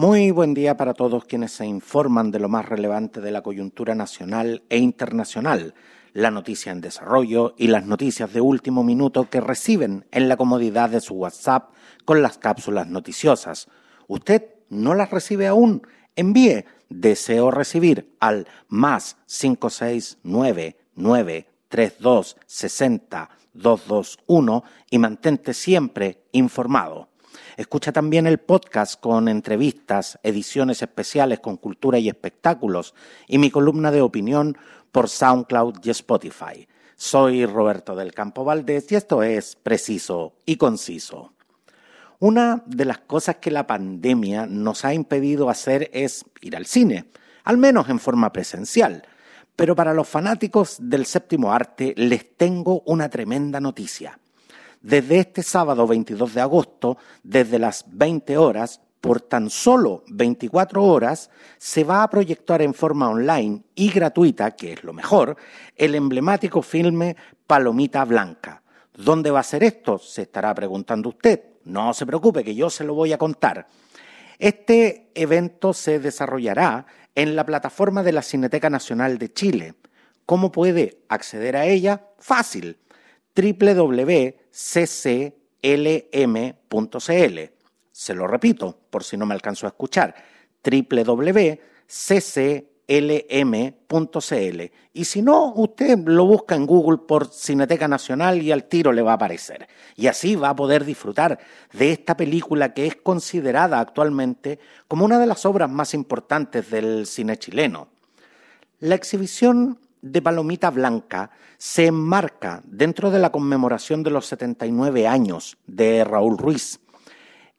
Muy buen día para todos quienes se informan de lo más relevante de la coyuntura nacional e internacional, la noticia en desarrollo y las noticias de último minuto que reciben en la comodidad de su WhatsApp con las cápsulas noticiosas. ¿Usted no las recibe aún? Envíe deseo recibir al más 56993260221 y mantente siempre informado. Escucha también el podcast con entrevistas, ediciones especiales con cultura y espectáculos y mi columna de opinión por SoundCloud y Spotify. Soy Roberto del Campo Valdés y esto es Preciso y Conciso. Una de las cosas que la pandemia nos ha impedido hacer es ir al cine, al menos en forma presencial. Pero para los fanáticos del séptimo arte les tengo una tremenda noticia desde este sábado 22 de agosto, desde las 20 horas, por tan solo 24 horas, se va a proyectar en forma online y gratuita, que es lo mejor, el emblemático filme Palomita Blanca. ¿Dónde va a ser esto? Se estará preguntando usted. No se preocupe, que yo se lo voy a contar. Este evento se desarrollará en la plataforma de la Cineteca Nacional de Chile. ¿Cómo puede acceder a ella? Fácil www.cclm.cl. Se lo repito, por si no me alcanzo a escuchar, www.cclm.cl. Y si no, usted lo busca en Google por Cineteca Nacional y al tiro le va a aparecer. Y así va a poder disfrutar de esta película que es considerada actualmente como una de las obras más importantes del cine chileno. La exhibición de Palomita Blanca se enmarca dentro de la conmemoración de los 79 años de Raúl Ruiz.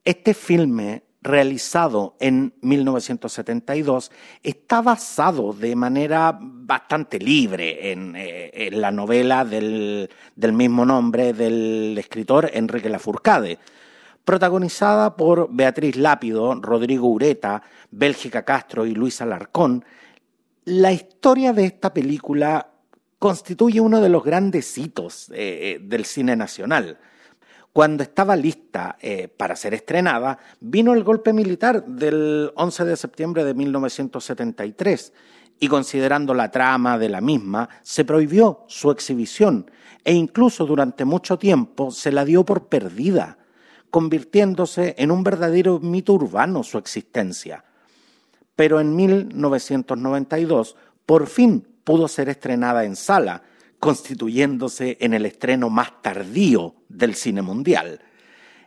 Este filme, realizado en 1972, está basado de manera bastante libre en, eh, la novela del, del, mismo nombre del escritor Enrique Lafourcade, protagonizada por Beatriz Lápido, Rodrigo Ureta, Bélgica Castro y Luis Alarcón, la historia de esta película constituye uno de los grandes hitos eh, eh, del cine nacional. Cuando estaba lista eh, para ser estrenada, vino el golpe militar del 11 de septiembre de 1973 y considerando la trama de la misma, se prohibió su exhibición e incluso durante mucho tiempo se la dio por perdida, convirtiéndose en un verdadero mito urbano su existencia pero en 1992 por fin pudo ser estrenada en sala, constituyéndose en el estreno más tardío del cine mundial.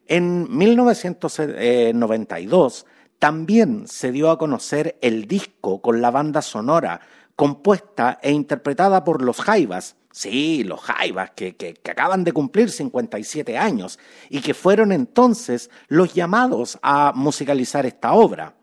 En 1992 también se dio a conocer el disco con la banda sonora, compuesta e interpretada por los Jaivas, sí, los Jaivas, que, que, acaban de cumplir 57 años y que fueron entonces los llamados a musicalizar esta obra.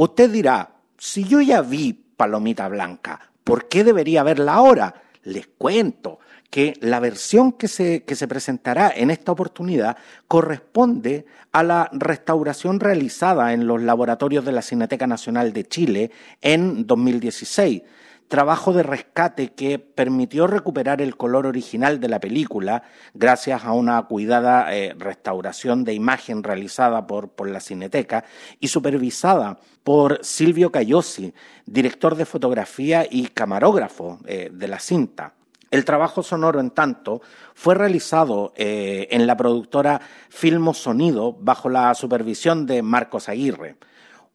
Usted dirá, si yo ya vi Palomita Blanca, ¿por qué debería verla ahora? Les cuento que la versión que se, que se presentará en esta oportunidad corresponde a la restauración realizada en los laboratorios de la Cineteca Nacional de Chile en 2016 trabajo de rescate que permitió recuperar el color original de la película gracias a una cuidada eh, restauración de imagen realizada por, por, la Cineteca y supervisada por Silvio Cayosi, director de fotografía y camarógrafo eh, de la cinta. El trabajo sonoro, en tanto, fue realizado eh, en la productora Filmo Sonido bajo la supervisión de Marcos Aguirre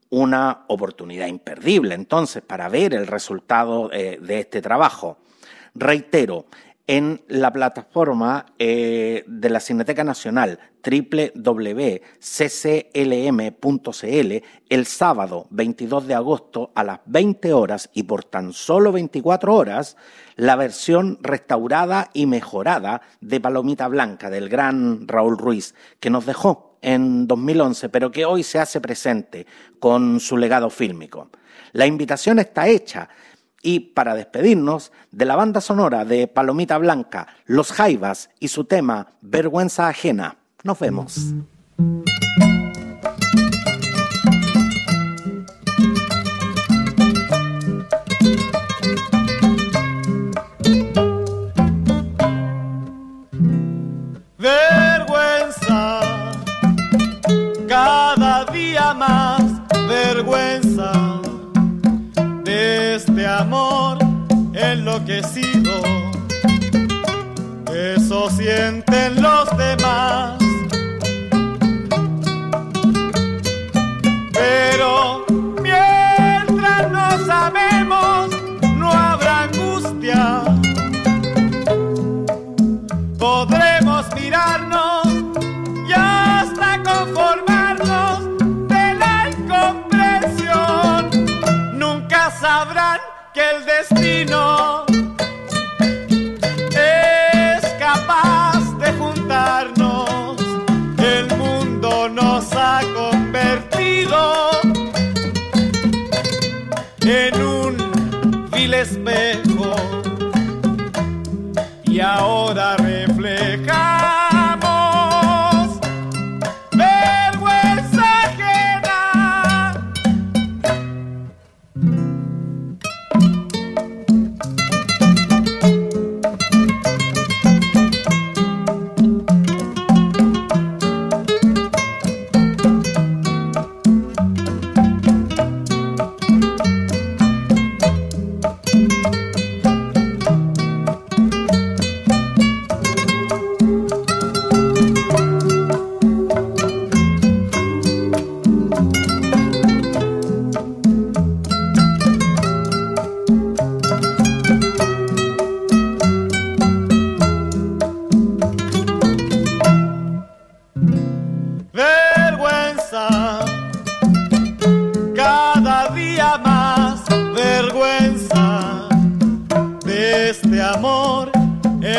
una oportunidad imperdible entonces para ver el resultado eh, de este trabajo. Reitero, en la plataforma eh, de la Cineteca Nacional www.cclm.cl el sábado 22 de agosto a las 20 horas y por tan solo 24 horas la versión restaurada y mejorada de Palomita Blanca del gran Raúl Ruiz que nos dejó en 2011, pero que hoy se hace presente con su legado fílmico. La invitación está hecha y para despedirnos de la banda sonora de Palomita Blanca, Los Jaivas y su tema Vergüenza Ajena. Nos vemos. enloquecido. Eso sienten los demás. Pero mientras no sabemos, no habrá angustia. Podremos mirarnos y ahora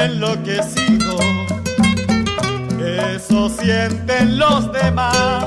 enloquecido, eso sienten los demás.